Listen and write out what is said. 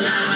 alive.